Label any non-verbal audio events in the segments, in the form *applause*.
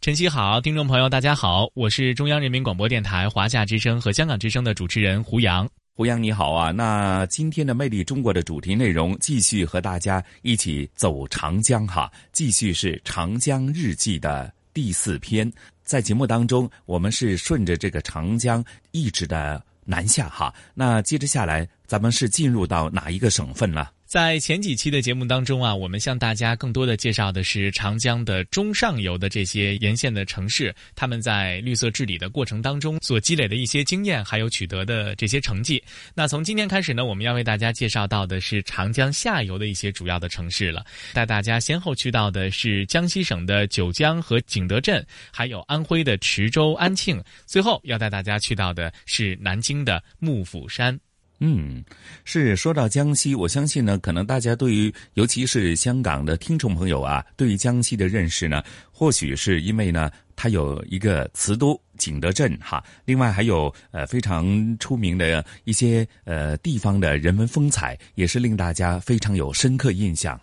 晨曦好，听众朋友大家好，我是中央人民广播电台华夏之声和香港之声的主持人胡杨。胡杨你好啊，那今天的《魅力中国》的主题内容继续和大家一起走长江哈，继续是《长江日记》的第四篇。在节目当中，我们是顺着这个长江一直的南下哈，那接着下来，咱们是进入到哪一个省份了？在前几期的节目当中啊，我们向大家更多的介绍的是长江的中上游的这些沿线的城市，他们在绿色治理的过程当中所积累的一些经验，还有取得的这些成绩。那从今天开始呢，我们要为大家介绍到的是长江下游的一些主要的城市了。带大家先后去到的是江西省的九江和景德镇，还有安徽的池州、安庆，最后要带大家去到的是南京的幕府山。嗯，是说到江西，我相信呢，可能大家对于尤其是香港的听众朋友啊，对于江西的认识呢，或许是因为呢，它有一个瓷都景德镇哈，另外还有呃非常出名的一些呃地方的人文风采，也是令大家非常有深刻印象。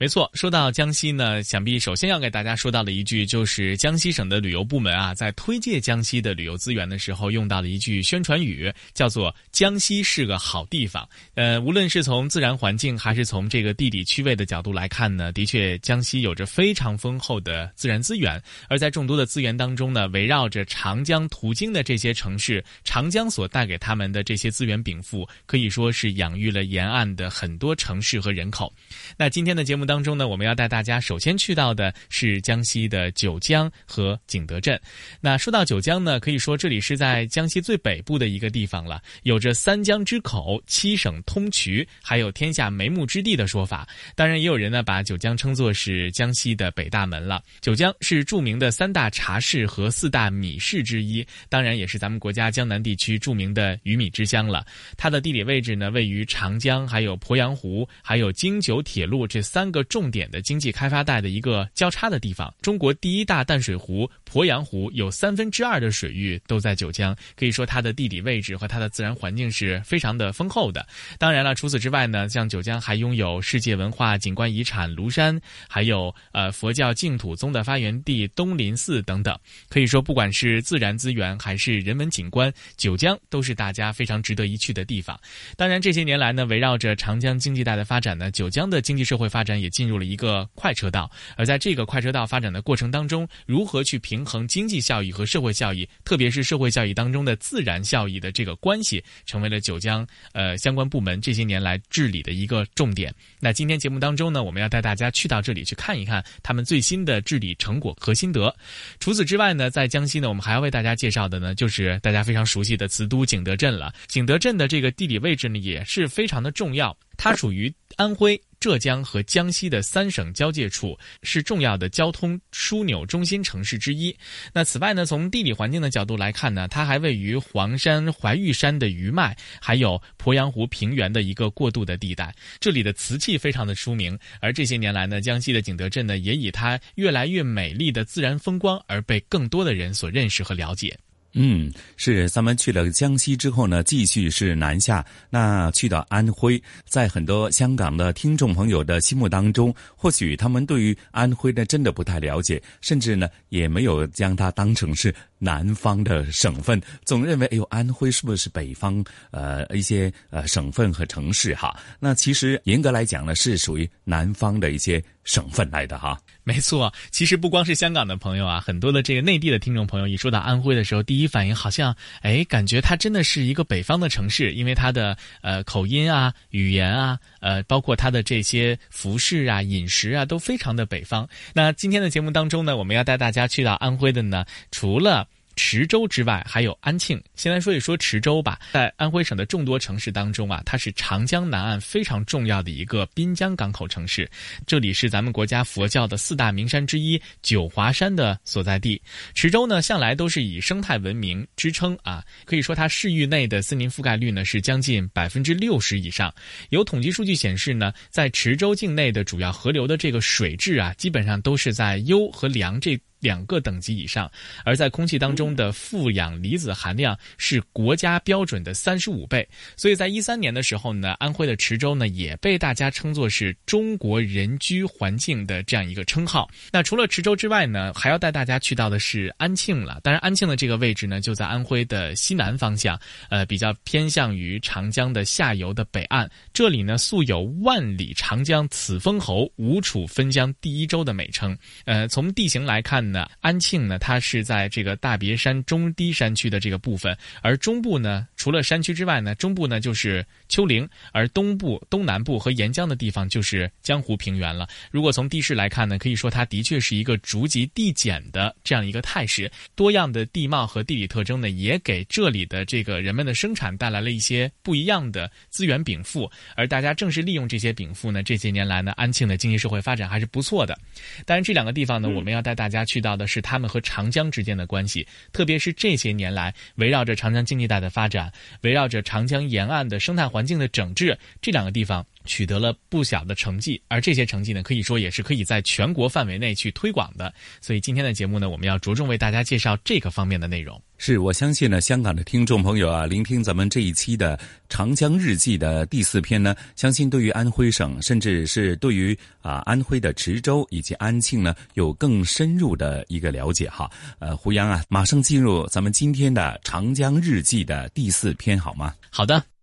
没错，说到江西呢，想必首先要给大家说到的一句，就是江西省的旅游部门啊，在推介江西的旅游资源的时候，用到了一句宣传语，叫做“江西是个好地方”。呃，无论是从自然环境，还是从这个地理区位的角度来看呢，的确，江西有着非常丰厚的自然资源。而在众多的资源当中呢，围绕着长江途经的这些城市，长江所带给他们的这些资源禀赋，可以说是养育了沿岸的很多城市和人口。那今天的节目。当中呢，我们要带大家首先去到的是江西的九江和景德镇。那说到九江呢，可以说这里是在江西最北部的一个地方了，有着“三江之口，七省通衢，还有天下眉目之地”的说法。当然，也有人呢把九江称作是江西的北大门了。九江是著名的三大茶市和四大米市之一，当然也是咱们国家江南地区著名的鱼米之乡了。它的地理位置呢，位于长江、还有鄱阳湖、还有京九铁路这三个。重点的经济开发带的一个交叉的地方，中国第一大淡水湖鄱阳湖有三分之二的水域都在九江，可以说它的地理位置和它的自然环境是非常的丰厚的。当然了，除此之外呢，像九江还拥有世界文化景观遗产庐山，还有呃佛教净土宗的发源地东林寺等等。可以说，不管是自然资源还是人文景观，九江都是大家非常值得一去的地方。当然，这些年来呢，围绕着长江经济带的发展呢，九江的经济社会发展也。进入了一个快车道，而在这个快车道发展的过程当中，如何去平衡经济效益和社会效益，特别是社会效益当中的自然效益的这个关系，成为了九江呃相关部门这些年来治理的一个重点。那今天节目当中呢，我们要带大家去到这里去看一看他们最新的治理成果和心得。除此之外呢，在江西呢，我们还要为大家介绍的呢，就是大家非常熟悉的瓷都景德镇了。景德镇的这个地理位置呢，也是非常的重要，它属于安徽。浙江和江西的三省交界处是重要的交通枢纽中心城市之一。那此外呢，从地理环境的角度来看呢，它还位于黄山、怀玉山的余脉，还有鄱阳湖平原的一个过渡的地带。这里的瓷器非常的出名，而这些年来呢，江西的景德镇呢，也以它越来越美丽的自然风光而被更多的人所认识和了解。嗯，是咱们去了江西之后呢，继续是南下，那去到安徽，在很多香港的听众朋友的心目当中，或许他们对于安徽呢真的不太了解，甚至呢也没有将它当成是南方的省份，总认为哎呦，安徽是不是北方呃一些呃省份和城市哈？那其实严格来讲呢，是属于南方的一些。省份来的哈。没错，其实不光是香港的朋友啊，很多的这个内地的听众朋友，一说到安徽的时候，第一反应好像，哎，感觉它真的是一个北方的城市，因为它的呃口音啊、语言啊，呃，包括它的这些服饰啊、饮食啊，都非常的北方。那今天的节目当中呢，我们要带大家去到安徽的呢，除了。池州之外，还有安庆。先来说一说池州吧，在安徽省的众多城市当中啊，它是长江南岸非常重要的一个滨江港口城市。这里是咱们国家佛教的四大名山之一九华山的所在地。池州呢，向来都是以生态文明支撑啊，可以说它市域内的森林覆盖率呢是将近百分之六十以上。有统计数据显示呢，在池州境内的主要河流的这个水质啊，基本上都是在优和良这。两个等级以上，而在空气当中的负氧离子含量是国家标准的三十五倍，所以在一三年的时候呢，安徽的池州呢也被大家称作是中国人居环境的这样一个称号。那除了池州之外呢，还要带大家去到的是安庆了。当然，安庆的这个位置呢就在安徽的西南方向，呃，比较偏向于长江的下游的北岸。这里呢素有“万里长江此封侯，吴楚分江第一州”的美称。呃，从地形来看。那安庆呢，它是在这个大别山中低山区的这个部分，而中部呢，除了山区之外呢，中部呢就是丘陵，而东部、东南部和沿江的地方就是江湖平原了。如果从地势来看呢，可以说它的确是一个逐级递减的这样一个态势。多样的地貌和地理特征呢，也给这里的这个人们的生产带来了一些不一样的资源禀赋。而大家正是利用这些禀赋呢，这些年来呢，安庆的经济社会发展还是不错的。当然，这两个地方呢，我们要带大家去。遇到的是他们和长江之间的关系，特别是这些年来围绕着长江经济带的发展，围绕着长江沿岸的生态环境的整治，这两个地方。取得了不小的成绩，而这些成绩呢，可以说也是可以在全国范围内去推广的。所以今天的节目呢，我们要着重为大家介绍这个方面的内容。是我相信呢，香港的听众朋友啊，聆听咱们这一期的《长江日记》的第四篇呢，相信对于安徽省，甚至是对于啊安徽的池州以及安庆呢，有更深入的一个了解哈。呃，胡杨啊，马上进入咱们今天的《长江日记》的第四篇好吗？好的。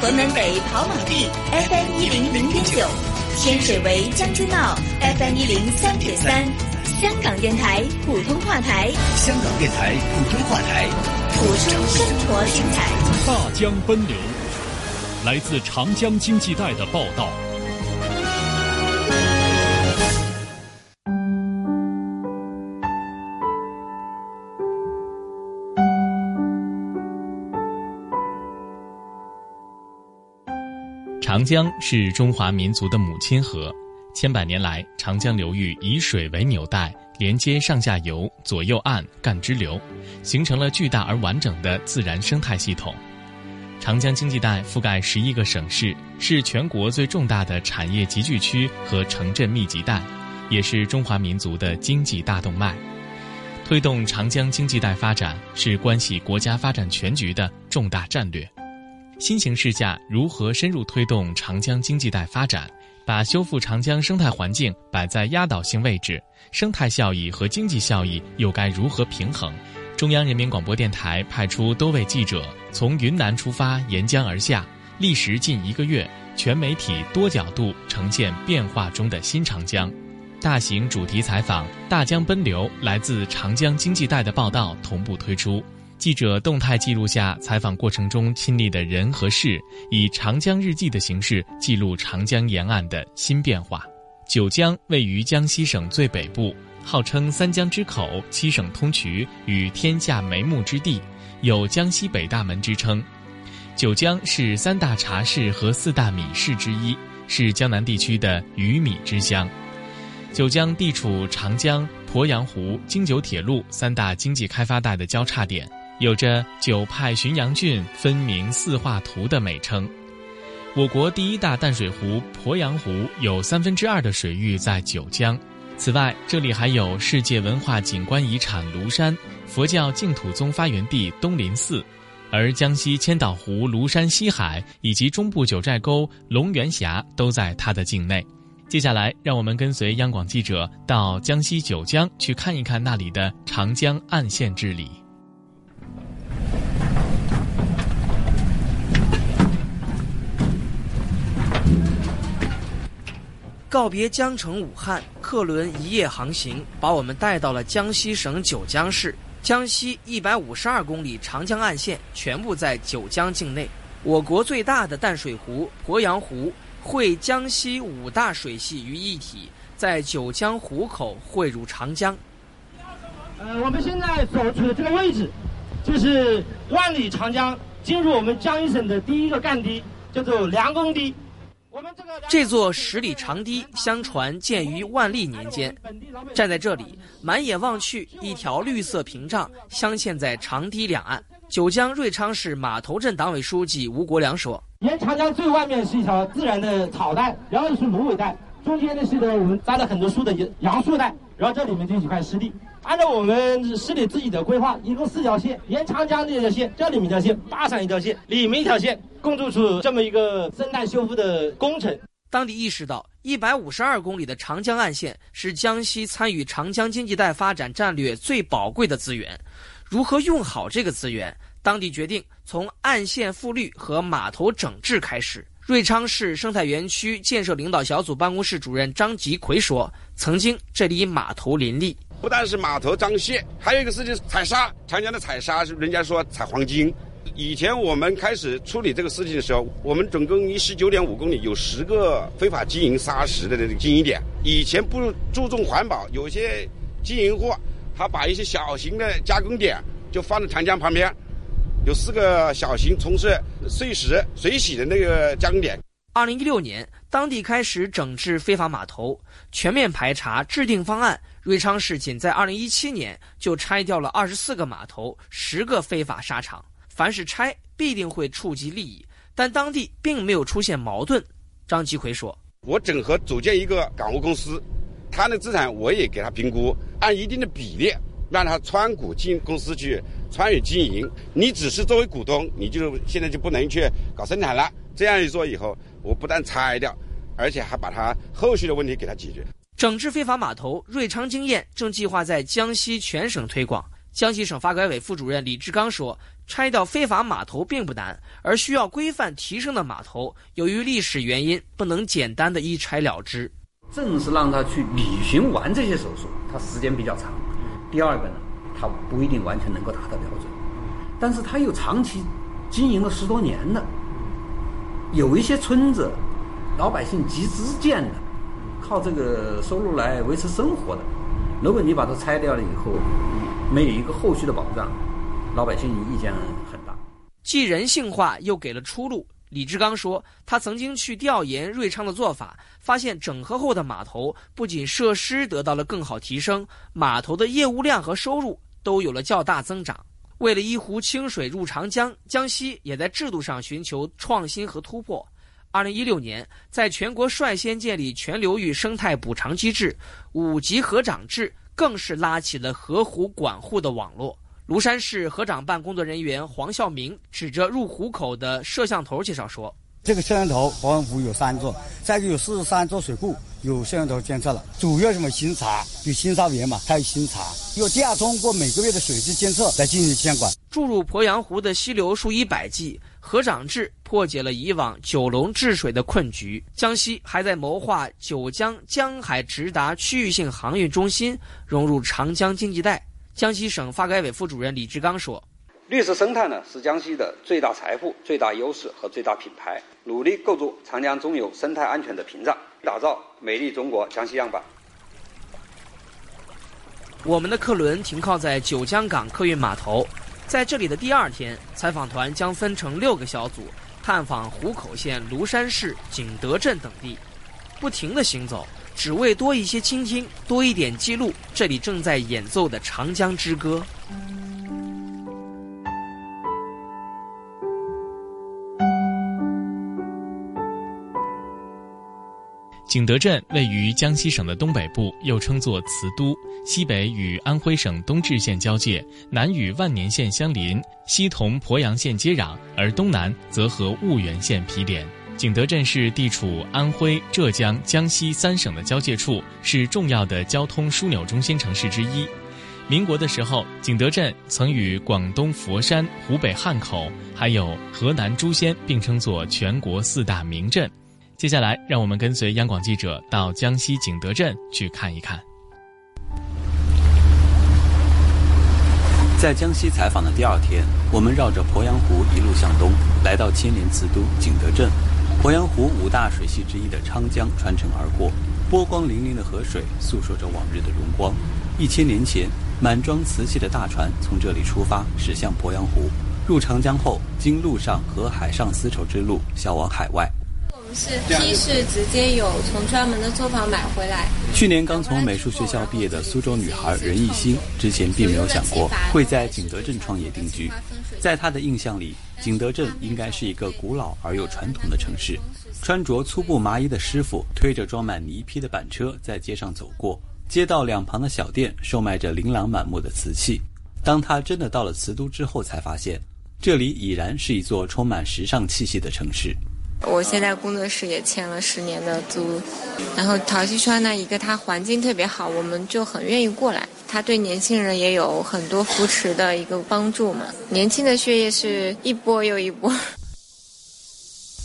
屯门北跑马地 FM 一零零点九，天水围将军澳 FM 一零三点三，香港电台普通话台，香港电台普通话台，谱出生活精彩。大江奔流，来自长江经济带的报道。长江是中华民族的母亲河，千百年来，长江流域以水为纽带，连接上下游、左右岸、干支流，形成了巨大而完整的自然生态系统。长江经济带覆盖十一个省市，是全国最重大的产业集聚区和城镇密集带，也是中华民族的经济大动脉。推动长江经济带发展，是关系国家发展全局的重大战略。新形势下，如何深入推动长江经济带发展，把修复长江生态环境摆在压倒性位置？生态效益和经济效益又该如何平衡？中央人民广播电台派出多位记者，从云南出发，沿江而下，历时近一个月，全媒体多角度呈现变化中的新长江。大型主题采访《大江奔流》来自长江经济带的报道同步推出。记者动态记录下采访过程中亲历的人和事，以长江日记的形式记录长江沿岸的新变化。九江位于江西省最北部，号称三江之口、七省通衢与天下眉目之地，有江西北大门之称。九江是三大茶市和四大米市之一，是江南地区的鱼米之乡。九江地处长江、鄱阳湖、京九铁路三大经济开发带的交叉点。有着“九派浔阳郡分明四画图”的美称。我国第一大淡水湖鄱阳湖有三分之二的水域在九江。此外，这里还有世界文化景观遗产庐山、佛教净土宗发源地东林寺，而江西千岛湖庐山西海以及中部九寨沟龙源峡都在它的境内。接下来，让我们跟随央广记者到江西九江去看一看那里的长江岸线治理。告别江城武汉，客轮一夜航行，把我们带到了江西省九江市。江西一百五十二公里长江岸线全部在九江境内。我国最大的淡水湖鄱阳湖汇江西五大水系于一体，在九江湖口汇入长江。呃，我们现在所处的这个位置，就是万里长江进入我们江西省的第一个干堤，叫做梁公堤。这座十里长堤，相传建于万历年间。站在这里，满眼望去，一条绿色屏障镶嵌在长堤两岸。九江瑞昌市码头镇党委书记吴国良说：“沿长江最外面是一条自然的草带，然后是芦苇带，中间呢是的我们栽了很多树的杨树带，然后这里面就一块湿地。按照我们市里自己的规划，一共四条线：沿长江这条线，这里面一条线，坝上一条线，里面一条线。”共筑出这么一个生态修复的工程。当地意识到，一百五十二公里的长江岸线是江西参与长江经济带发展战略最宝贵的资源。如何用好这个资源？当地决定从岸线复绿和码头整治开始。瑞昌市生态园区建设领导小组办公室主任张吉奎说：“曾经这里码头林立，不但是码头张卸，还有一个事情是，采砂。长江的采砂是人家说采黄金。”以前我们开始处理这个事情的时候，我们总共一十九点五公里有十个非法经营砂石的这个经营点。以前不注重环保，有些经营户他把一些小型的加工点就放在长江旁边，有四个小型从事碎石水洗的那个加工点。二零一六年，当地开始整治非法码头，全面排查，制定方案。瑞昌市仅在二零一七年就拆掉了二十四个码头，十个非法沙场。凡是拆，必定会触及利益，但当地并没有出现矛盾。张吉奎说：“我整合组建一个港务公司，他的资产我也给他评估，按一定的比例让他参股进公司去参与经营。你只是作为股东，你就现在就不能去搞生产了。这样一做以后，我不但拆掉，而且还把它后续的问题给它解决。整治非法码头，瑞昌经验正计划在江西全省推广。”江西省发改委副主任李志刚说：“拆掉非法码头并不难，而需要规范提升的码头，由于历史原因，不能简单的一拆了之。正是让他去履行完这些手术，他时间比较长。第二个呢，他不一定完全能够达到标准，但是他又长期经营了十多年了，有一些村子，老百姓集资建的，靠这个收入来维持生活的。如果你把它拆掉了以后，没有一个后续的保障，老百姓意见很大。既人性化，又给了出路。李志刚说，他曾经去调研瑞昌的做法，发现整合后的码头不仅设施得到了更好提升，码头的业务量和收入都有了较大增长。为了一湖清水入长江，江西也在制度上寻求创新和突破。二零一六年，在全国率先建立全流域生态补偿机制，五级河长制。更是拉起了河湖管护的网络。庐山市河长办工作人员黄孝明指着入湖口的摄像头介绍说：“这个摄像头，鄱阳湖有三座，再就有四十三座水库有摄像头监测了。主要什么巡查，有巡查员嘛，还有巡查，要第二通过每个月的水质监测来进行监管。注入鄱阳湖的溪流数以百计。”河长制破解了以往九龙治水的困局。江西还在谋划九江江海直达区域性航运中心，融入长江经济带。江西省发改委副主任李志刚说：“绿色生态呢，是江西的最大财富、最大优势和最大品牌。努力构筑长江中游生态安全的屏障，打造美丽中国江西样板。”我们的客轮停靠在九江港客运码头。在这里的第二天，采访团将分成六个小组，探访湖口县庐山市景德镇等地，不停地行走，只为多一些倾听，多一点记录这里正在演奏的长江之歌。景德镇位于江西省的东北部，又称作瓷都，西北与安徽省东至县交界，南与万年县相邻，西同鄱阳县接壤，而东南则和婺源县毗连。景德镇是地处安徽、浙江、江西三省的交界处，是重要的交通枢纽中心城市之一。民国的时候，景德镇曾与广东佛山、湖北汉口，还有河南朱仙并称作全国四大名镇。接下来，让我们跟随央广记者到江西景德镇去看一看。在江西采访的第二天，我们绕着鄱阳湖一路向东，来到千年瓷都景德镇。鄱阳湖五大水系之一的昌江穿城而过，波光粼粼的河水诉说着往日的荣光。一千年前，满装瓷器的大船从这里出发，驶向鄱阳湖。入长江后，经陆上和海上丝绸之路销往海外。是批是直接有从专门的作坊买回来。去年刚从美术学校毕业的苏州女孩任艺兴，之前并没有想过会在景德镇创业定居。在她的印象里，景德镇应该是一个古老而又传统的城市。穿着粗布麻衣的师傅推着装满泥坯的板车在街上走过，街道两旁的小店售卖着琳琅满目的瓷器。当他真的到了瓷都之后，才发现这里已然是一座充满时尚气息的城市。我现在工作室也签了十年的租，然后陶溪川呢，一个它环境特别好，我们就很愿意过来。它对年轻人也有很多扶持的一个帮助嘛。年轻的血液是一波又一波。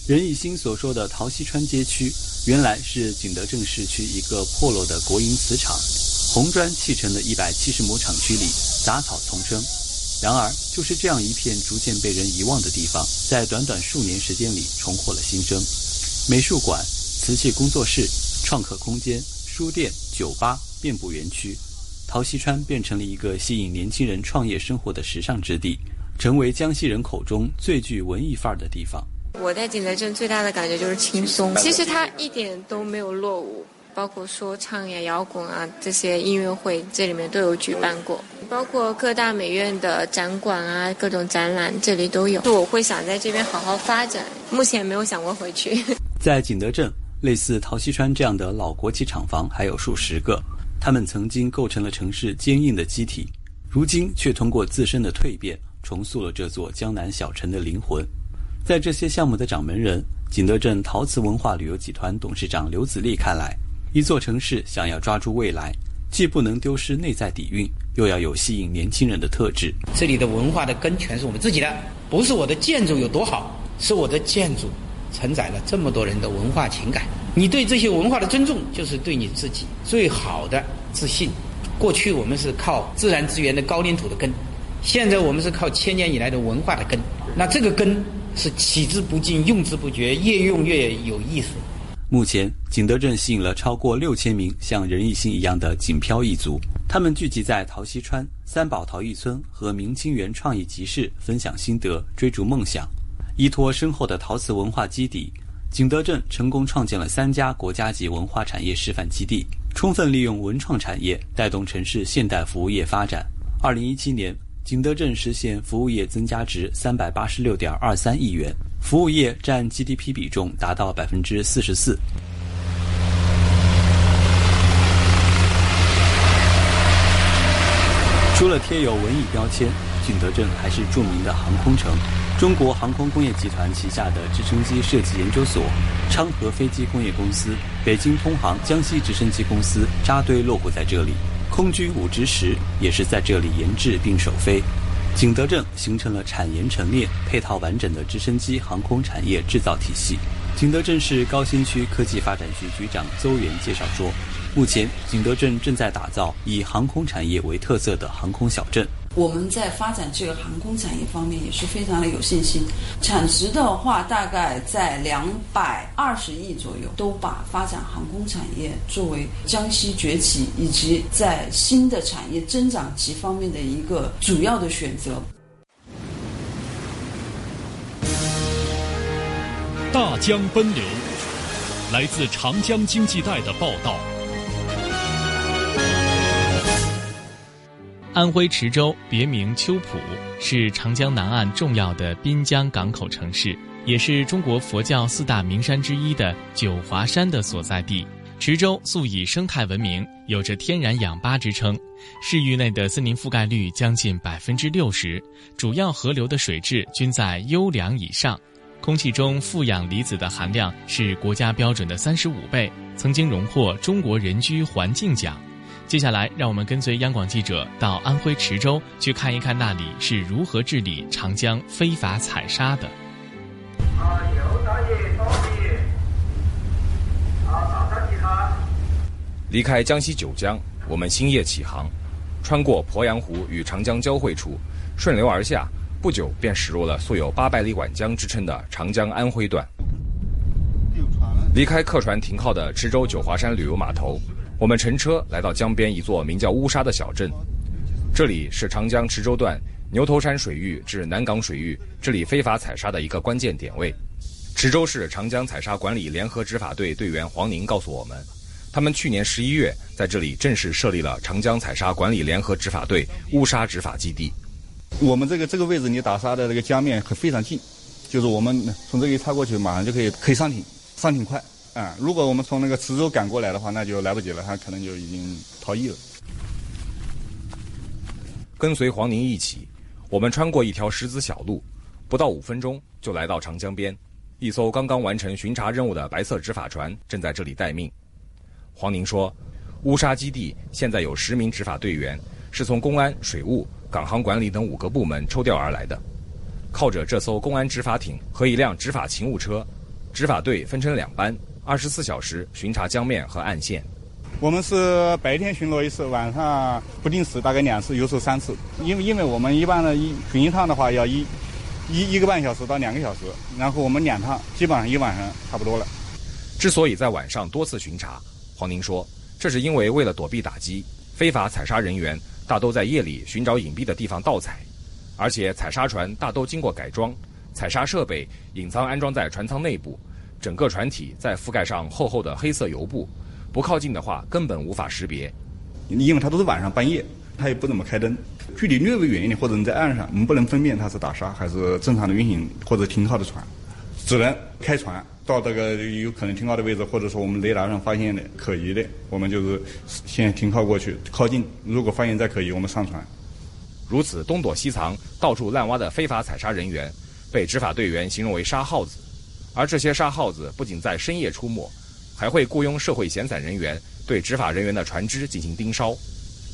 任艺兴所说的陶溪川街区，原来是景德镇市区一个破落的国营瓷厂，红砖砌成的一百七十亩厂区里，杂草丛生。然而，就是这样一片逐渐被人遗忘的地方，在短短数年时间里重获了新生。美术馆、瓷器工作室、创客空间、书店、酒吧遍布园区，陶溪川变成了一个吸引年轻人创业生活的时尚之地，成为江西人口中最具文艺范儿的地方。我在景德镇最大的感觉就是轻松，其实它一点都没有落伍。包括说唱呀、摇滚啊这些音乐会，这里面都有举办过。包括各大美院的展馆啊，各种展览这里都有。我会想在这边好好发展，目前没有想过回去。*laughs* 在景德镇，类似陶溪川这样的老国企厂房还有数十个，他们曾经构成了城市坚硬的机体，如今却通过自身的蜕变，重塑了这座江南小城的灵魂。在这些项目的掌门人，景德镇陶瓷文化旅游集团董事长刘子立看来。一座城市想要抓住未来，既不能丢失内在底蕴，又要有吸引年轻人的特质。这里的文化的根全是我们自己的，不是我的建筑有多好，是我的建筑承载了这么多人的文化情感。你对这些文化的尊重，就是对你自己最好的自信。过去我们是靠自然资源的高岭土的根，现在我们是靠千年以来的文化的根。那这个根是取之不尽，用之不绝，越用越有意思。目前，景德镇吸引了超过六千名像任义兴一样的锦漂一族，他们聚集在陶溪川、三宝陶艺村和明清园创意集市，分享心得，追逐梦想。依托深厚的陶瓷文化基底，景德镇成功创建了三家国家级文化产业示范基地，充分利用文创产业带动城市现代服务业发展。二零一七年，景德镇实现服务业增加值三百八十六点二三亿元。服务业占 GDP 比重达到百分之四十四。除了贴有文艺标签，景德镇还是著名的航空城。中国航空工业集团旗下的直升机设计研究所、昌河飞机工业公司、北京通航、江西直升机公司扎堆落户在这里，空军五直十也是在这里研制并首飞。景德镇形成了产研陈列、配套完整的直升机航空产业制造体系。景德镇市高新区科技发展局局长邹元介绍说，目前景德镇正在打造以航空产业为特色的航空小镇。我们在发展这个航空产业方面也是非常的有信心，产值的话大概在两百二十亿左右，都把发展航空产业作为江西崛起以及在新的产业增长极方面的一个主要的选择。大江奔流，来自长江经济带的报道。安徽池州别名秋浦，是长江南岸重要的滨江港口城市，也是中国佛教四大名山之一的九华山的所在地。池州素以生态闻名，有着“天然氧吧”之称。市域内的森林覆盖率将近百分之六十，主要河流的水质均在优良以上。空气中负氧离子的含量是国家标准的三十五倍，曾经荣获中国人居环境奖。接下来，让我们跟随央广记者到安徽池州去看一看那里是如何治理长江非法采砂的。离开江西九江，我们星夜起航，穿过鄱阳湖与长江交汇处，顺流而下，不久便驶入了素有“八百里皖江”之称的长江安徽段。离开客船停靠的池州九华山旅游码头。我们乘车来到江边一座名叫乌沙的小镇，这里是长江池州段牛头山水域至南港水域这里非法采砂的一个关键点位。池州市长江采砂管理联合执法队队员黄宁告诉我们，他们去年十一月在这里正式设立了长江采砂管理联合执法队乌沙执法基地。我们这个这个位置离打沙的这个江面很非常近，就是我们从这里插过去，马上就可以可以上艇，上艇快。啊，如果我们从那个池州赶过来的话，那就来不及了，他可能就已经逃逸了。跟随黄宁一起，我们穿过一条石子小路，不到五分钟就来到长江边。一艘刚刚完成巡查任务的白色执法船正在这里待命。黄宁说，乌沙基地现在有十名执法队员，是从公安、水务、港航管理等五个部门抽调而来的。靠着这艘公安执法艇和一辆执法勤务车，执法队分成两班。二十四小时巡查江面和岸线。我们是白天巡逻一次，晚上不定时大概两次，有时候三次。因为因为我们一般的一巡一趟的话要一一一个半小时到两个小时，然后我们两趟基本上一晚上差不多了。之所以在晚上多次巡查，黄宁说，这是因为为了躲避打击，非法采砂人员大都在夜里寻找隐蔽的地方盗采，而且采砂船大都经过改装，采砂设备隐藏安装在船舱内部。整个船体再覆盖上厚厚的黑色油布，不靠近的话根本无法识别。因为它都是晚上半夜，它也不怎么开灯，距离略微远一点或者你在岸上，我们不能分辨它是打沙还是正常的运行或者停靠的船，只能开船到这个有可能停靠的位置，或者说我们雷达上发现的可疑的，我们就是先停靠过去靠近，如果发现再可疑，我们上船。如此东躲西藏、到处滥挖的非法采砂人员，被执法队员形容为“沙耗子”。而这些沙耗子不仅在深夜出没，还会雇佣社会闲散人员对执法人员的船只进行盯梢。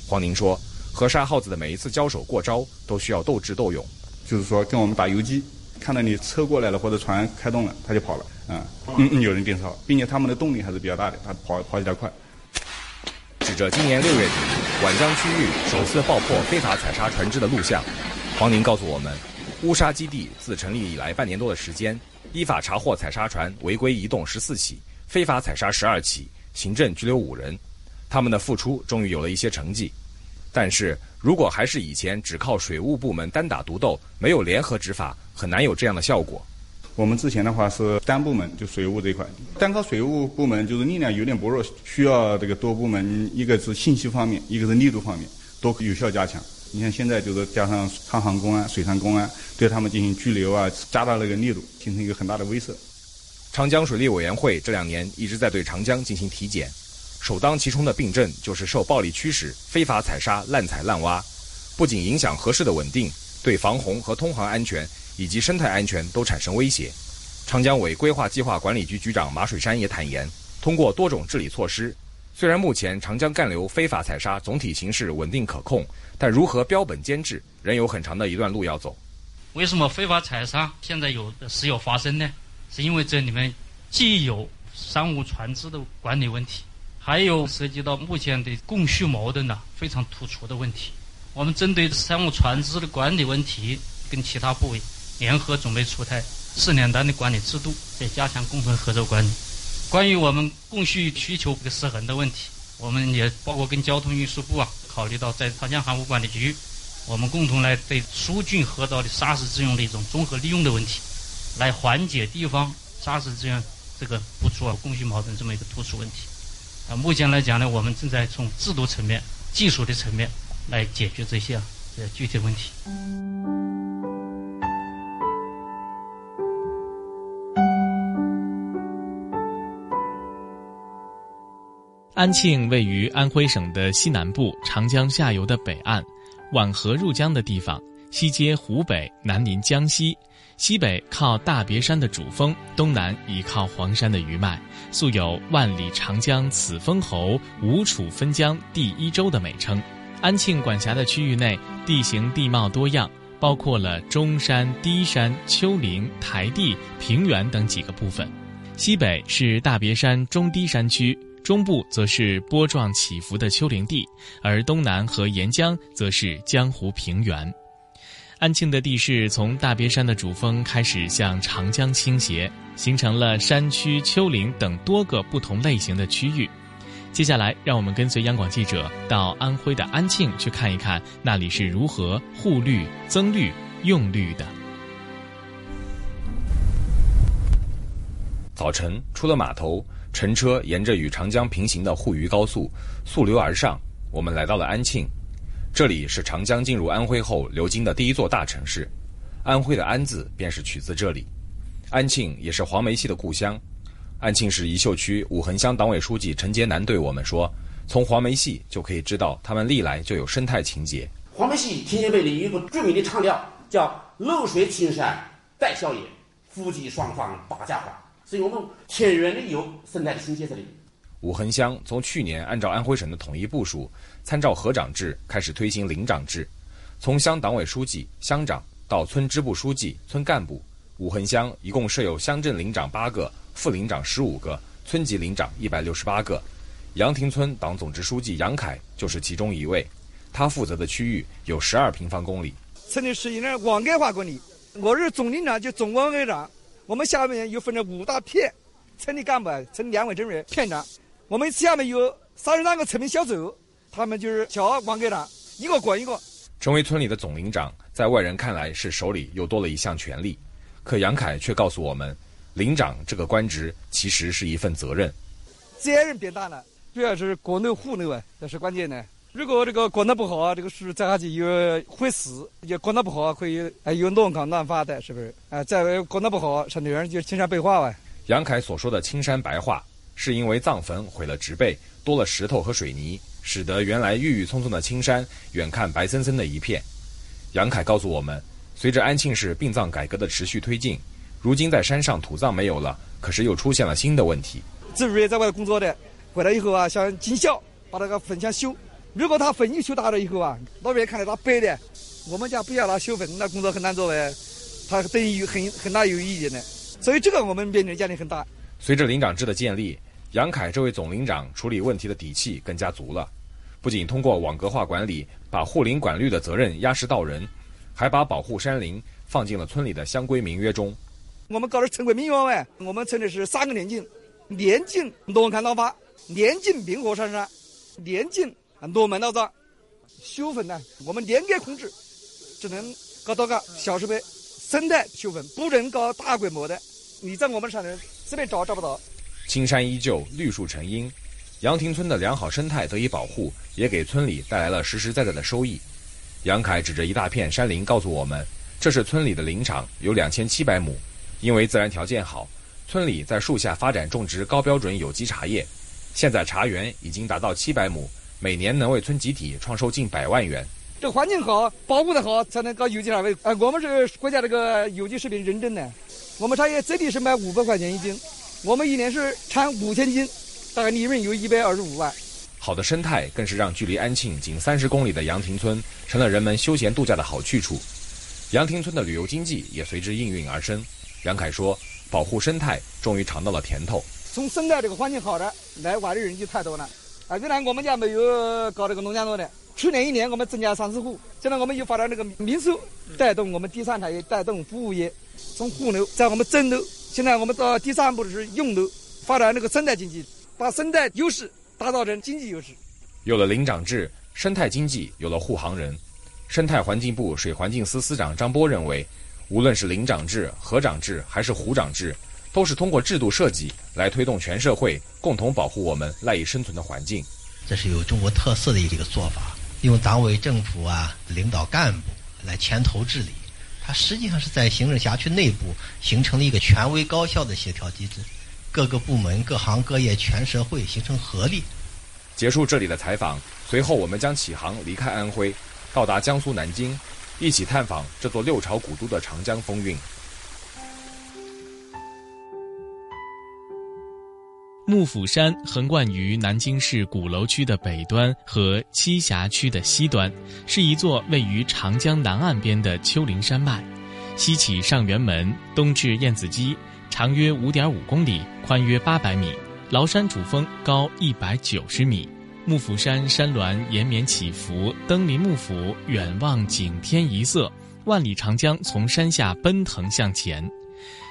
黄宁说：“和沙耗子的每一次交手过招，都需要斗智斗勇。就是说，跟我们打游击，看到你车过来了或者船开动了，他就跑了。啊，嗯，有人盯梢，并且他们的动力还是比较大的，他跑跑起来快。”指着今年六月底皖江区域首次爆破非法采砂船只的录像，黄宁告诉我们，乌沙基地自成立以来半年多的时间。依法查获采砂船违规移动十四起，非法采砂十二起，行政拘留五人。他们的付出终于有了一些成绩，但是如果还是以前只靠水务部门单打独斗，没有联合执法，很难有这样的效果。我们之前的话是单部门，就水务这一块，单靠水务部门就是力量有点薄弱，需要这个多部门，一个是信息方面，一个是力度方面，都有效加强。你像现在就是加上抗航公安、水上公安，对他们进行拘留啊，加大那个力度，形成一个很大的威慑。长江水利委员会这两年一直在对长江进行体检，首当其冲的病症就是受暴力驱使、非法采砂、滥采滥挖，不仅影响河市的稳定，对防洪和通航安全以及生态安全都产生威胁。长江委规划计划管理局局长马水山也坦言，通过多种治理措施。虽然目前长江干流非法采砂总体形势稳定可控，但如何标本兼治，仍有很长的一段路要走。为什么非法采砂现在有时有发生呢？是因为这里面既有商务船只的管理问题，还有涉及到目前的供需矛盾呢非常突出的问题。我们针对商务船只的管理问题，跟其他部委联合准备出台四年单的管理制度，再加强共同合作管理。关于我们供需需求不失衡的问题，我们也包括跟交通运输部啊，考虑到在长江航务管理局，我们共同来对疏浚河道的砂石资源的一种综合利用的问题，来缓解地方砂石资源这个不足啊供需矛盾这么一个突出问题。啊，目前来讲呢，我们正在从制度层面、技术的层面来解决这些啊这具体问题。安庆位于安徽省的西南部，长江下游的北岸，皖河入江的地方，西接湖北，南临江西。西北靠大别山的主峰，东南倚靠黄山的余脉，素有“万里长江此封侯，吴楚分江第一州”的美称。安庆管辖的区域内地形地貌多样，包括了中山、低山、丘陵、台地、平原等几个部分。西北是大别山中低山区，中部则是波状起伏的丘陵地，而东南和沿江则是江湖平原。安庆的地势从大别山的主峰开始向长江倾斜，形成了山区、丘陵等多个不同类型的区域。接下来，让我们跟随央广记者到安徽的安庆去看一看，那里是如何护绿、增绿、用绿的。早晨出了码头，乘车沿着与长江平行的沪渝高速溯流而上，我们来到了安庆。这里是长江进入安徽后流经的第一座大城市，安徽的“安”字便是取自这里。安庆也是黄梅戏的故乡。安庆市宜秀区五横乡党委书记陈杰南对我们说：“从黄梅戏就可以知道，他们历来就有生态情节。黄梅戏听节背里有一个著名的唱调，叫‘露水青山带笑颜，夫妻双方把家还’，所以我们田园里有生态的情节在里面。”五横乡从去年按照安徽省的统一部署，参照河长制开始推行领长制，从乡党委书记、乡长到村支部书记、村干部，五横乡一共设有乡镇领长八个，副领长十五个，村级领长一百六十八个。杨亭村党总支书记杨凯就是其中一位，他负责的区域有十二平方公里。村里是一点网格化管理，我是总领长，就总网格长，我们下面又分成五大片，村里干部、村两委政委、片长。我们下面有三十三个村民小组，他们就是小网格长，一个管一个。成为村里的总领长，在外人看来是手里又多了一项权利，可杨凯却告诉我们，领长这个官职其实是一份责任。责任变大了，主要是管内户内啊，这是关键的。如果这个管得不好啊，这个树栽下去又会死；也管得不好，可以还有乱砍乱伐的，是不是？啊，再管得不好，上头人就青山白化了。杨凯所说的青山白化。是因为藏坟毁了植被，多了石头和水泥，使得原来郁郁葱葱的青山远看白森森的一片。杨凯告诉我们，随着安庆市殡葬改革的持续推进，如今在山上土葬没有了，可是又出现了新的问题。植物业在外头工作的，回来以后啊，想尽孝把那个坟想修。如果他粉一修大了以后啊，老百姓看到他白的，我们家不要他修粉，那工作很难做哎，他等于有很很大有意见的。所以这个我们面临压力很大。随着林长制的建立。杨凯这位总领长处理问题的底气更加足了，不仅通过网格化管理把护林管绿的责任压实到人，还把保护山林放进了村里的乡规民约中。我们搞的村规民约哎，我们村里是三个年禁：年景罗坎老发，年禁明火山山，年景罗门老庄。修坟呢，我们严格控制，只能搞到个小设备，生态修坟，不能搞大规模的。你在我们上头随便找找不到。青山依旧，绿树成荫，杨亭村的良好生态得以保护，也给村里带来了实实在在的收益。杨凯指着一大片山林，告诉我们，这是村里的林场，有两千七百亩。因为自然条件好，村里在树下发展种植高标准有机茶叶，现在茶园已经达到七百亩，每年能为村集体创收近百万元。这环境好，保护的好，才能搞有机茶叶。哎，我们是国家这个有机食品认证的，我们茶叶最低是卖五百块钱一斤。我们一年是产五千斤，大概利润有一百二十五万。好的生态更是让距离安庆仅三十公里的杨亭村成了人们休闲度假的好去处。杨亭村的旅游经济也随之应运而生。杨凯说：“保护生态，终于尝到了甜头。从生态这个环境好的，来玩的人就太多了。啊，原来我们家没有搞这个农家乐的，去年一年我们增加三十户。现在我们又发展这个民宿，带动我们第三产业，带动服务业，从户楼在我们镇楼。”现在我们到第三步是用楼，发展那个生态经济，把生态优势打造成经济优势。有了领长制，生态经济有了护航人。生态环境部水环境司司长张波认为，无论是领长制、河长制还是湖长制，都是通过制度设计来推动全社会共同保护我们赖以生存的环境。这是有中国特色的一个做法，用党委政府啊领导干部来牵头治理。它实际上是在行政辖区内部形成了一个权威高效的协调机制，各个部门、各行各业、全社会形成合力。结束这里的采访，随后我们将启航离开安徽，到达江苏南京。一起探访这座六朝古都的长江风韵。幕府山横贯于南京市鼓楼区的北端和栖霞区的西端，是一座位于长江南岸边的丘陵山脉。西起上元门，东至燕子矶，长约五点五公里，宽约八百米。崂山主峰高一百九十米，幕府山山峦延绵起伏，登临幕府，远望景天一色，万里长江从山下奔腾向前。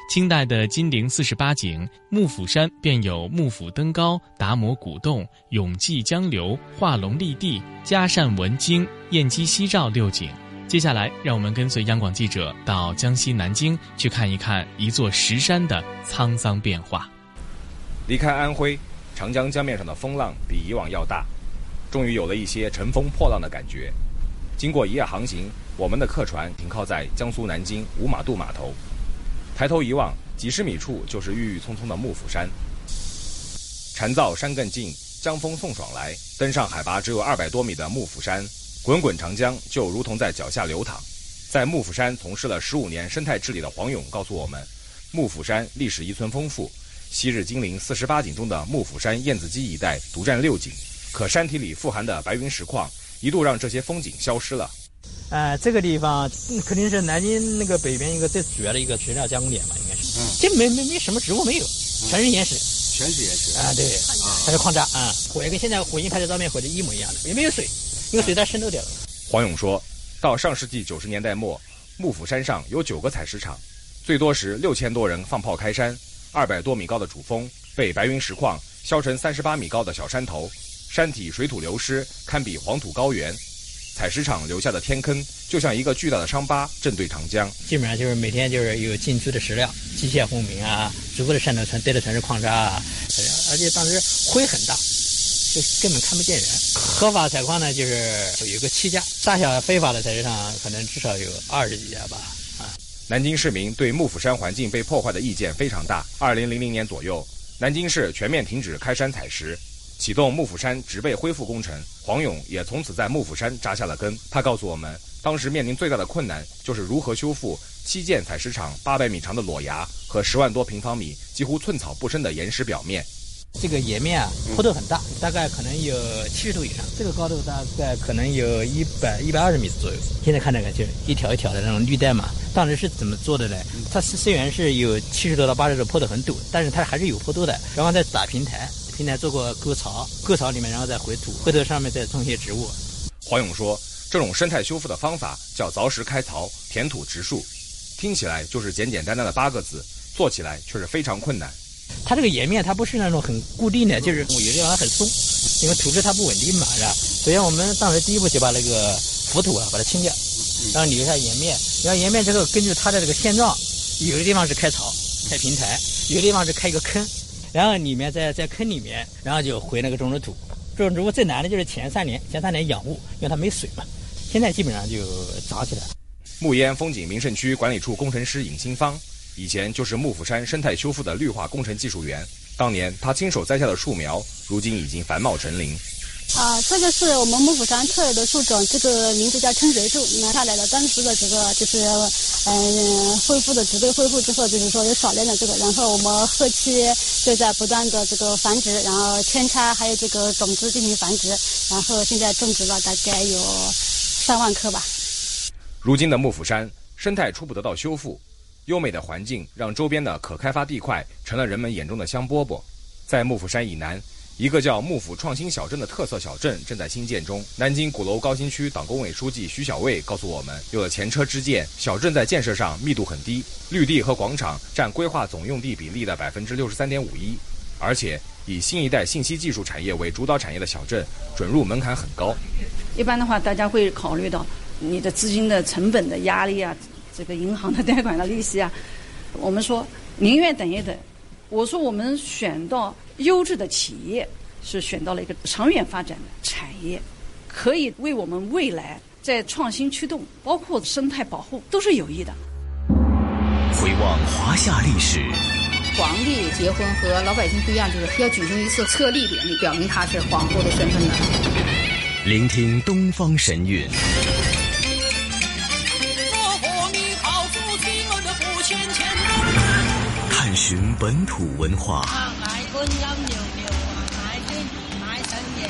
清代的金陵四十八景，幕府山便有幕府登高、达摩古洞、永济江流、画龙立地、嘉善文经、燕姬夕照六景。接下来，让我们跟随央广记者到江西南京去看一看一座石山的沧桑变化。离开安徽，长江江面上的风浪比以往要大，终于有了一些乘风破浪的感觉。经过一夜航行，我们的客船停靠在江苏南京五马渡码头。抬头一望，几十米处就是郁郁葱葱的幕府山。蝉噪山更近，江风送爽来。登上海拔只有二百多米的幕府山，滚滚长江就如同在脚下流淌。在幕府山从事了十五年生态治理的黄勇告诉我们，幕府山历史遗存丰富，昔日金陵四十八景中的幕府山燕子矶一带独占六景，可山体里富含的白云石矿一度让这些风景消失了。呃，这个地方肯定是南京那个北边一个最主要的一个水料加工点嘛，应该是。嗯。这没没没什么植物没有，全是岩石。全是岩石。啊，对，它是矿渣啊，毁跟现在火星拍的照片毁的一模一样的，也没有水，因为水在渗透掉了。黄勇说，到上世纪九十年代末，幕府山上有九个采石场，最多时六千多人放炮开山，二百多米高的主峰被白云石矿削成三十八米高的小山头，山体水土流失，堪比黄土高原。采石场留下的天坑，就像一个巨大的伤疤，正对长江。基本上就是每天就是有进出的石料，机械轰鸣啊，逐步的渗透全堆的全是矿渣啊，而且当时灰很大，就根本看不见人。合法采矿呢，就是有个七家，大小非法的采石场可能至少有二十几家吧。啊，南京市民对幕府山环境被破坏的意见非常大。二零零零年左右，南京市全面停止开山采石。启动幕府山植被恢复工程，黄勇也从此在幕府山扎下了根。他告诉我们，当时面临最大的困难就是如何修复七建采石场八百米长的裸崖和十万多平方米几乎寸草不生的岩石表面。这个岩面啊，坡度很大，大概可能有七十度以上。这个高度大概可能有一百一百二十米左右。现在看这个，就是一条一条的那种绿带嘛。当时是怎么做的呢？它是虽然是有七十多到八十度坡度很陡，但是它还是有坡度的，然后再打平台。平台做过沟槽，沟槽里面然后再回土，回头上面再种些植物。黄勇说，这种生态修复的方法叫凿石开槽、填土植树，听起来就是简简单单的八个字，做起来却是非常困难。它这个岩面它不是那种很固定的，就是有的地方很松，因为土质它不稳定嘛，是吧？首先我们当时第一步就把那个浮土啊把它清掉，然后留下岩面。然后岩面之后根据它的这个现状，有的地方是开槽、开平台，有的地方是开一个坑。然后里面在在坑里面，然后就回那个种植土。种植物最难的就是前三年，前三年养护，因为它没水嘛。现在基本上就长起来了。木烟风景名胜区管理处工程师尹新芳，以前就是幕府山生态修复的绿化工程技术员。当年他亲手栽下的树苗，如今已经繁茂成林。啊，这个是我们幕府山特有的树种，这个名字叫春水树。拿下来了当时的这个就是，嗯，恢复的植被恢复之后，就是说有少量的这个，然后我们后期就在不断的这个繁殖，然后扦插还有这个种子进行繁殖，然后现在种植了大概有三万棵吧。如今的幕府山生态初步得到修复，优美的环境让周边的可开发地块成了人们眼中的香饽饽。在幕府山以南。一个叫幕府创新小镇的特色小镇正在新建中。南京鼓楼高新区党工委书记徐小卫告诉我们，有了前车之鉴，小镇在建设上密度很低，绿地和广场占规划总用地比例的百分之六十三点五一，而且以新一代信息技术产业为主导产业的小镇，准入门槛很高。一般的话，大家会考虑到你的资金的成本的压力啊，这个银行的贷款的利息啊。我们说宁愿等一等。我说我们选到。优质的企业是选到了一个长远发展的产业，可以为我们未来在创新驱动、包括生态保护都是有益的。回望华夏历史，皇帝结婚和老百姓不一样，就是要举行一次册立典礼，表明他是皇后的身份的。聆听东方神韵，探寻本土文化。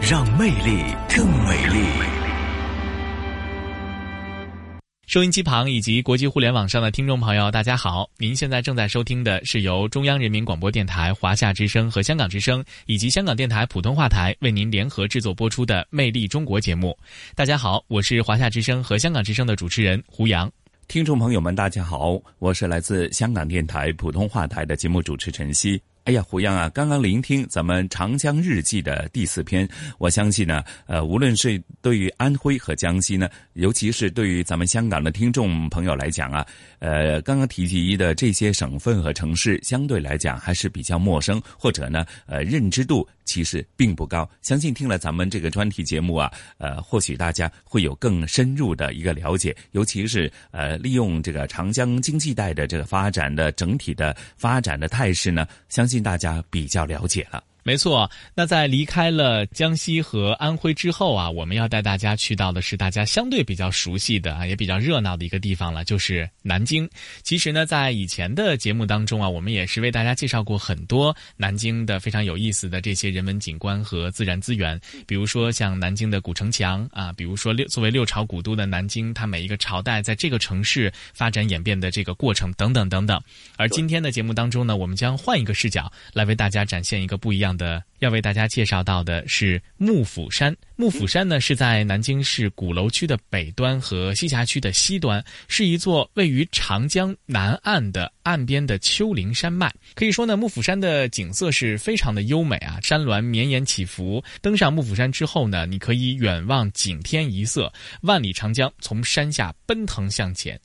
讓魅力更美丽。收音机旁以及国际互联网上的听众朋友，大家好！您现在正在收听的是由中央人民广播电台华夏之声和香港之声以及香港电台普通话台为您联合制作播出的《魅力中国》节目。大家好，我是华夏之声和香港之声的主持人胡杨。听众朋友们，大家好，我是来自香港电台普通话台的节目主持陈曦。哎呀，胡杨啊，刚刚聆听咱们《长江日记》的第四篇，我相信呢，呃，无论是对于安徽和江西呢，尤其是对于咱们香港的听众朋友来讲啊，呃，刚刚提及的这些省份和城市，相对来讲还是比较陌生，或者呢，呃，认知度其实并不高。相信听了咱们这个专题节目啊，呃，或许大家会有更深入的一个了解，尤其是呃，利用这个长江经济带的这个发展的整体的发展的态势呢，相信。大家比较了解了。没错，那在离开了江西和安徽之后啊，我们要带大家去到的是大家相对比较熟悉的啊，也比较热闹的一个地方了，就是南京。其实呢，在以前的节目当中啊，我们也是为大家介绍过很多南京的非常有意思的这些人文景观和自然资源，比如说像南京的古城墙啊，比如说六作为六朝古都的南京，它每一个朝代在这个城市发展演变的这个过程等等等等。而今天的节目当中呢，我们将换一个视角来为大家展现一个不一样樣的。要为大家介绍到的是幕府山。幕府山呢，是在南京市鼓楼区的北端和栖霞区的西端，是一座位于长江南岸的岸边的丘陵山脉。可以说呢，幕府山的景色是非常的优美啊，山峦绵延起伏。登上幕府山之后呢，你可以远望景天一色，万里长江从山下奔腾向前。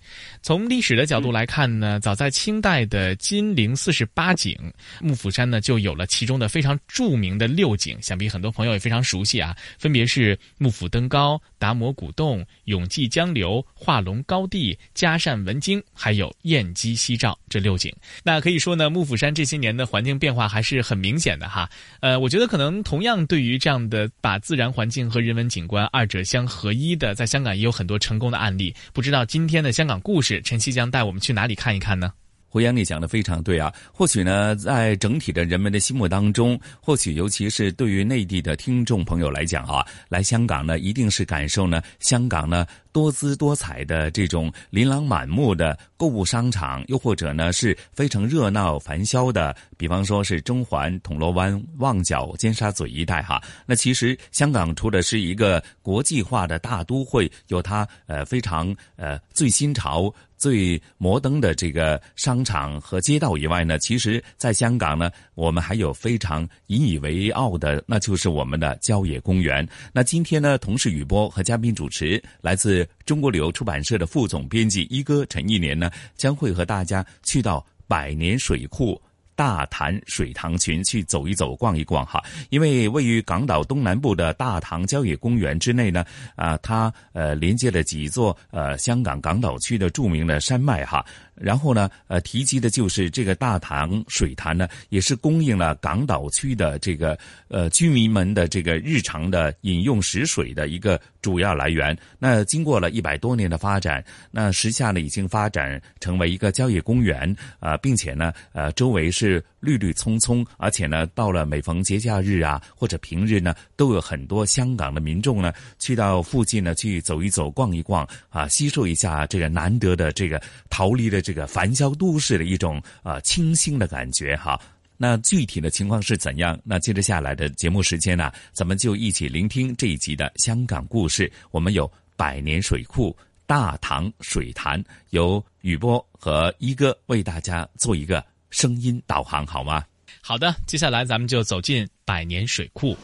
从历史的角度来看呢，早在清代的金陵四十八景，幕府山呢就有了其中的非常著名名的六景，想必很多朋友也非常熟悉啊，分别。是幕府登高、达摩古洞、永济江流、畫龍高地、嘉善文京，还有燕姬夕照这六景。那可以说呢，幕府山这些年的环境变化还是很明显的哈。呃，我觉得可能同样对于这样的把自然环境和人文景观二者相合一的，在香港也有很多成功的案例。不知道今天的香港故事，晨曦将带我们去哪里看一看呢？胡杨，你讲的非常对啊！或许呢，在整体的人们的心目当中，或许尤其是对于内地的听众朋友来讲啊，来香港呢，一定是感受呢，香港呢多姿多彩的这种琳琅满目的购物商场，又或者呢是非常热闹繁嚣的，比方说是中环、铜锣湾、旺角、尖沙咀一带哈。那其实香港除了是一个国际化的大都会，有它呃非常呃最新潮。最摩登的这个商场和街道以外呢，其实在香港呢，我们还有非常引以为傲的，那就是我们的郊野公园。那今天呢，同事雨波和嘉宾主持，来自中国旅游出版社的副总编辑一哥陈一年呢，将会和大家去到百年水库。大潭水塘群去走一走、逛一逛哈，因为位于港岛东南部的大塘郊野公园之内呢，啊，它呃连接了几座呃香港港岛区的著名的山脉哈。然后呢，呃，提及的就是这个大棠水潭呢，也是供应了港岛区的这个呃居民们的这个日常的饮用食水的一个主要来源。那经过了一百多年的发展，那时下呢已经发展成为一个郊野公园啊，呃，並且呢，呃，周围是绿绿葱葱，而且呢，到了每逢节假日啊或者平日呢，都有很多香港的民众呢去到附近呢去走一走、逛一逛啊，吸收一下这个难得的这个逃离的。這個繁嚣都市的一种啊清新的感觉哈，那具体的情况是怎样？那接着下来的节目时间呢，咱们就一起聆听这一集的香港故事。我们有百年水库大唐水潭，由雨波和一哥为大家做一个声音导航，好吗？好的，接下来咱们就走进百年水库。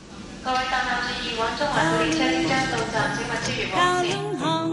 各位搭客注意，往中環列車即將到站，請勿超越黃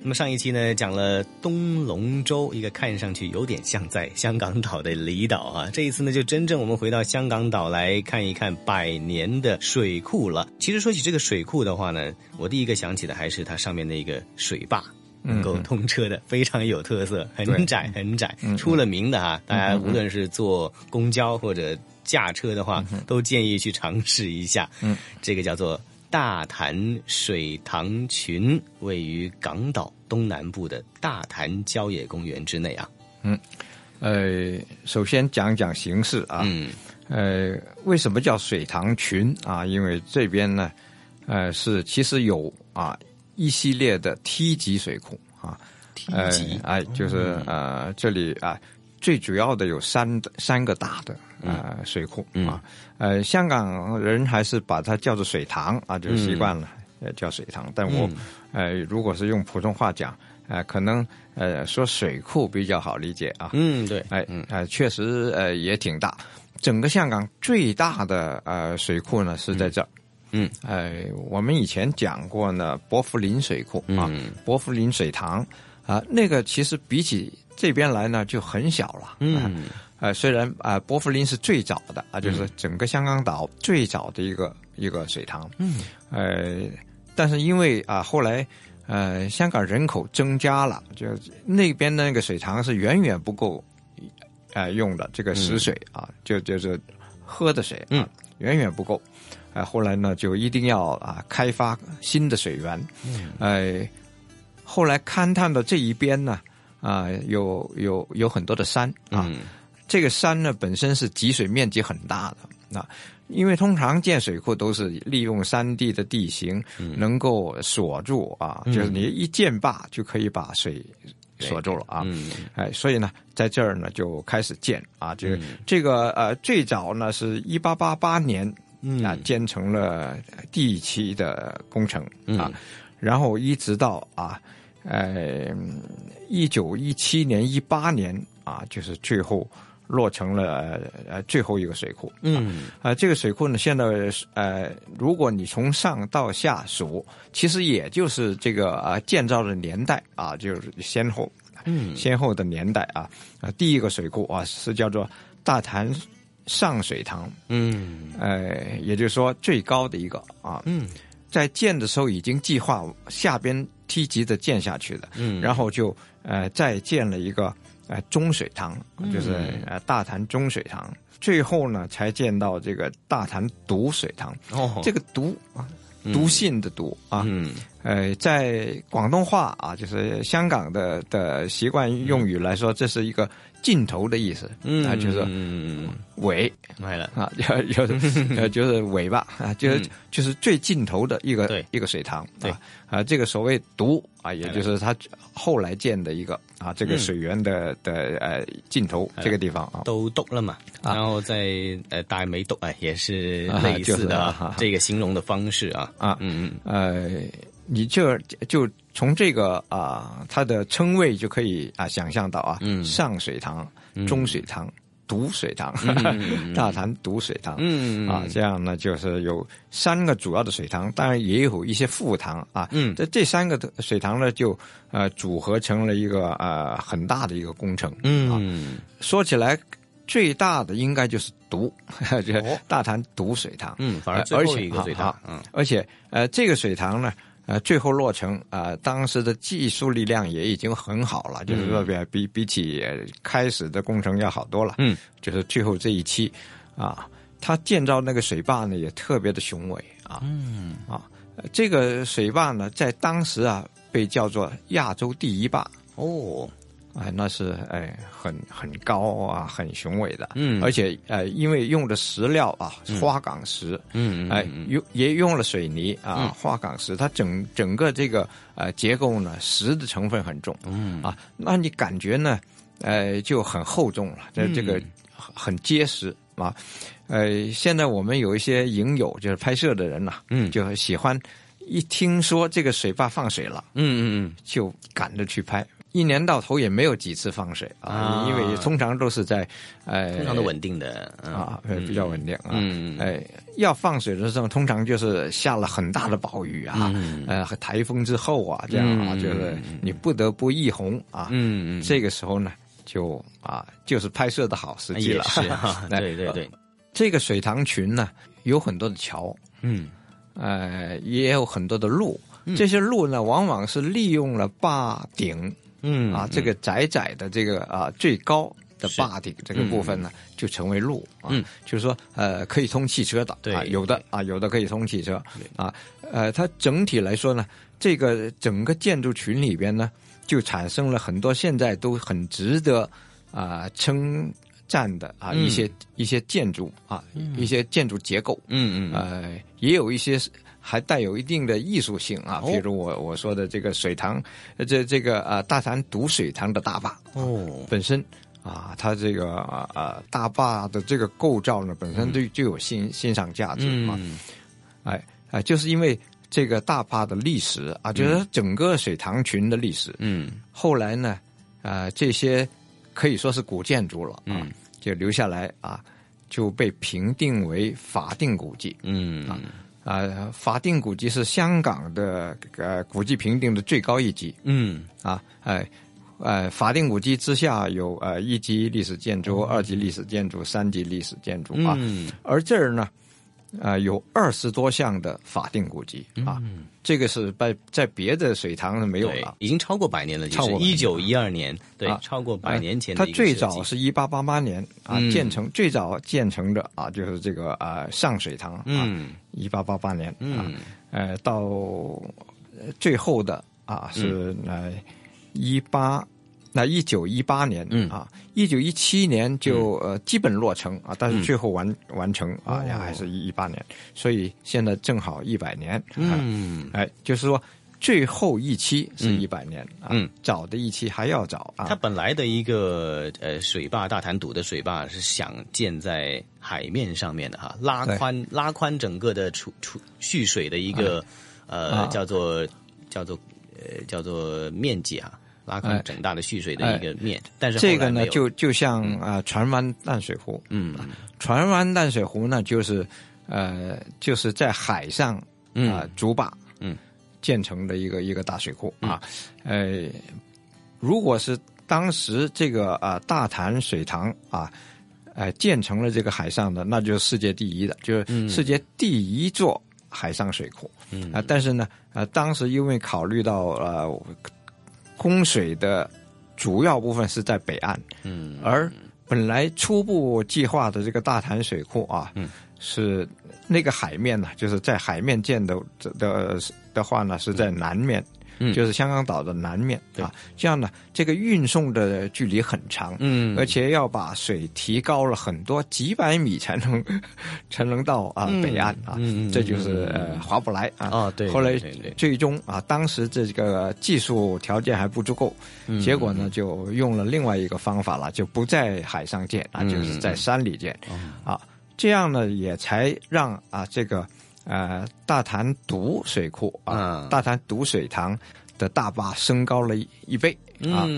那么上一期呢，讲了东龙洲，一个看上去有点像在香港岛的离岛啊。这一次呢，就真正我们回到香港岛来看一看百年的水库了。其实说起这个水库的话呢，我第一个想起的还是它上面的一个水坝。能够通车的，非常有特色，很窄很窄，出了名的哈。大家无论是坐公交或者驾车的话，都建议去尝试一下。嗯，这个叫做大潭水塘群，位于港岛东南部的大潭郊野公园之内啊。嗯，呃，首先讲讲形式啊。嗯，呃，为什么叫水塘群啊？因为这边呢，呃，是其实有啊。一系列的梯级水库啊，梯级哎，就是呃，这里啊，最主要的有三三个大的呃水库啊，呃，香港人还是把它叫做水塘啊，就习惯了叫水塘。但我呃，如果是用普通话讲，呃，可能呃说水库比较好理解啊。嗯，对，哎，呃，确实呃也挺大，整个香港最大的呃水库呢是在这儿。嗯，哎，我们以前讲过呢，伯福林水库啊，伯福林水塘啊，那个其实比起这边来呢就很小了。嗯，呃，虽然啊，伯福林是最早的啊，就是整个香港岛最早的一个一个水塘。嗯，呃，但是因为啊，后来呃，香港人口增加了，就那边的那个水塘是远远不够呃用的，这个食水啊，就就是喝的水啊，远远不够。啊，后来呢，就一定要啊开发新的水源。嗯，哎，后来勘探的这一边呢，啊，有有有很多的山啊。这个山呢，本身是集水面积很大的啊。因为通常建水库都是利用山地的地形，能够锁住啊，就是你一建坝就可以把水锁住了啊。哎，所以呢，在这儿呢就开始建啊，就是这个呃，最早呢是一八八八年。啊，建成了第一期的工程啊，然后一直到啊，呃，一九一七年、一八年啊，就是最后落成了呃最后一个水库。嗯，啊，这个水库呢，现在呃，如果你从上到下数，其实也就是这个啊建造的年代啊，就是先后，嗯，先后的年代啊啊，第一个水库啊是叫做大潭。上水塘，嗯，呃，也就是说最高的一个啊，嗯，在建的时候已经计划下边梯级的建下去的，嗯，然后就呃再建了一个呃中水塘，就是呃大潭中水塘，最后呢才见到这个大潭独水塘，哦，这个独啊，笃信的毒啊，嗯，呃，在广东话啊，就是香港的的习惯用语来说，这是一个。尽头的意思，啊，就是尾，来了。啊，*laughs* 有有就是尾巴啊，就是就是最尽头的一个一个水塘，对。啊，这个所谓独啊，也就是他后来建的一个啊，这个水源的的呃尽头这个地方啊，都渡了嘛，然后在呃大梅渡啊，也是类似的这个形容的方式啊。啊嗯嗯。呃，你就就。从这个啊，它的称谓就可以啊想象到啊，上水塘、中水塘、毒水塘、*laughs* 大潭毒水塘，啊，这样呢就是有三个主要的水塘，当然也有一些副塘啊。这这三个水塘呢，就呃组合成了一个呃很大的一个工程。嗯，说起来最大的应该就是毒，*laughs* 就大潭毒水塘。嗯，反而最后一个水塘。嗯，而且呃这个水塘呢。呃，最后落成啊，当时的技术力量也已经很好了，就是说比比比起开始的工程要好多了。嗯，就是最后这一期，啊，它建造那个水坝呢也特别的雄伟啊。嗯，啊，这个水坝呢在当时啊被叫做亚洲第一坝。哦。哎，那是哎，很很高啊，很雄伟的。嗯，而且呃，因为用的石料啊，花岗石。嗯哎，用也用了水泥啊，花岗石，它整整个这个呃结构呢，石的成分很重。嗯啊，那你感觉呢？呃，就很厚重了，这这个很结实啊。呃，现在我们有一些影友，就是拍摄的人呐，嗯，就喜欢。一听说这个水坝放水了，嗯嗯嗯，就赶着去拍。一年到头也没有几次放水啊，因为通常都是在，呃，通常的稳定的啊，比较稳定啊。嗯，哎，要放水的时候，通常就是下了很大的暴雨啊，呃，台风之后啊，这样啊，就是你不得不溢洪啊。嗯嗯，这个时候呢，就啊，就是拍摄的好时机了。是啊，*laughs* 对对对。这个水塘群呢，有很多的桥，嗯，呃，也有很多的路。这些路呢，往往是利用了坝顶。嗯啊，这个窄窄的这个啊最高的坝顶这个部分呢，就成为路啊，就是说呃可以通汽车的，对，有的啊有的可以通汽车啊，呃它整体来说呢，这个整个建筑群里边呢，就产生了很多现在都很值得啊称赞的啊一些一些建筑啊一些建筑结构，嗯嗯呃也有一些。还带有一定的艺术性啊，比如我我说的这个水塘，这这个啊大潭堵水塘的大坝哦，本身啊它这个啊大坝的这个构造呢本身就就有欣欣赏价值嘛，哎哎就是因为这个大坝的历史啊，就是整个水塘群的历史，嗯，后来呢啊这些可以说是古建筑了啊，就留下来啊就被评定为法定古迹，嗯。啊。啊，法定古迹是香港的呃古迹评定的最高一级。嗯，啊，哎，呃，法定古迹之下有呃一级历史建筑、二级历史建筑、三级历史建筑啊。嗯，而这儿呢，呃，有二十多项的法定古迹啊。嗯，这个是在在别的水塘没有了，已经超过百年了，超过一九一二年，对，超过百年前。它最早是一八八八年啊建成，最早建成的啊就是这个啊上水塘啊。嗯。一八八八年啊，呃，到最后的啊是呃一八那一九一八年啊，一九一七年就呃基本落成啊，但是最后完完成啊，也还是一一八年，所以现在正好一百年。嗯，哎，就是说。最后一期是一百年啊，嗯，早的一期还要早啊。它本来的一个呃水坝大潭堵的水坝是想建在海面上面的哈，拉宽拉宽整个的储储蓄水的一个呃叫做叫做呃叫做面积啊，拉宽整大的蓄水的一个面。但是这个呢，就就像啊船湾淡水湖，嗯，船湾淡水湖呢，就是呃就是在海上啊竹坝，嗯。建成的一个一个大水库啊，呃，如果是当时这个啊大潭水塘啊，呃建成了这个海上的，那就是世界第一的，就是世界第一座海上水库。嗯啊，但是呢，呃，当时因为考虑到呃供水的主要部分是在北岸，嗯，而本来初步计划的这个大潭水库啊，嗯，是那个海面呢，就是在海面建的的。的话呢，是在南面，嗯，就是香港岛的南面啊。这样呢，这个运送的距离很长，嗯，而且要把水提高了很多，几百米才能 *laughs* 才能到啊北岸啊。嗯，这就是呃划不来啊。啊，对。后来最终啊，当时这个技术条件还不足够，结果呢就用了另外一个方法了，就不在海上建啊，就是在山里建啊。这样呢，也才让啊这个。呃，大潭堵水库啊，大潭堵水塘的大坝升高了一倍啊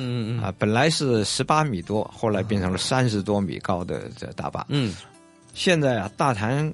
啊，本来是十八米多，后来变成了三十多米高的这大坝。嗯，现在啊，大潭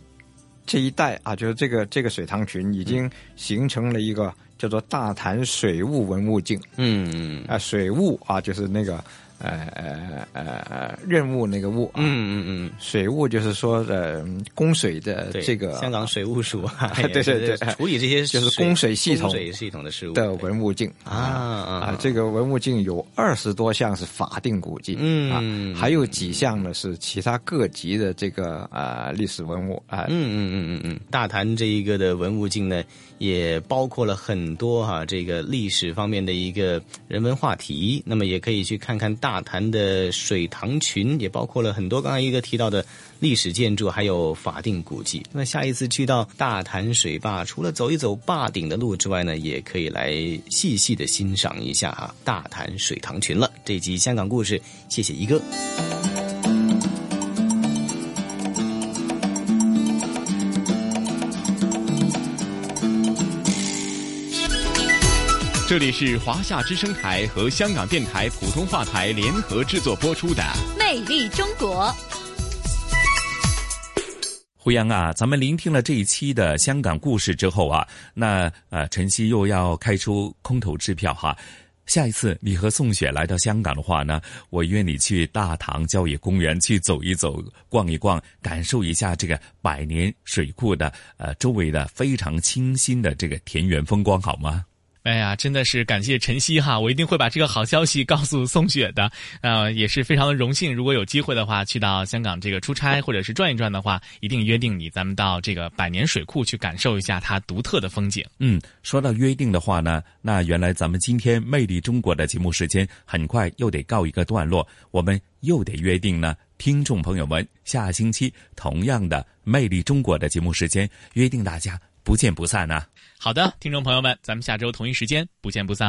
这一带啊，就是这个这个水塘群已经形成了一个叫做大潭水务文物径。嗯啊，水务啊，就是那个。呃呃呃任务那个务，嗯嗯嗯，水务就是说呃供水的这个香港水务署，*laughs* 对对对，处理这些就是供水系统水系统的事务的文物镜啊啊，这个文物镜有二十多项是法定古迹，嗯啊，还有几项呢是其他各级的这个啊历史文物啊，嗯嗯嗯嗯嗯，大潭这一个的文物镜呢，也包括了很多哈这个历史方面的一个人文话题，那么也可以去看看。大大潭的水塘群也包括了很多刚才一个提到的历史建筑，还有法定古迹。那下一次去到大潭水坝，除了走一走坝顶的路之外呢，也可以来细细的欣赏一下啊大潭水塘群了。这集香港故事，谢谢一哥。这里是华夏之声台和香港电台普通话台联合制作播出的《魅力中国》。胡杨啊，咱们聆听了这一期的香港故事之后啊，那呃，晨曦又要开出空头支票哈。下一次你和宋雪来到香港的话呢，我约你去大棠郊野公园去走一走、逛一逛，感受一下这个百年水库的呃周围的非常清新的这个田园风光，好吗？哎呀，真的是感谢晨曦哈，我一定会把这个好消息告诉宋雪的。呃，也是非常的荣幸，如果有机会的话，去到香港这个出差或者是转一转的话，一定约定你，咱们到这个百年水库去感受一下它独特的风景。嗯，说到约定的话呢，那原来咱们今天《魅力中国》的节目时间很快又得告一个段落，我们又得约定呢，听众朋友们，下星期同样的《魅力中国》的节目时间，约定大家不见不散呢。好的，听众朋友们，咱们下周同一时间不见不散。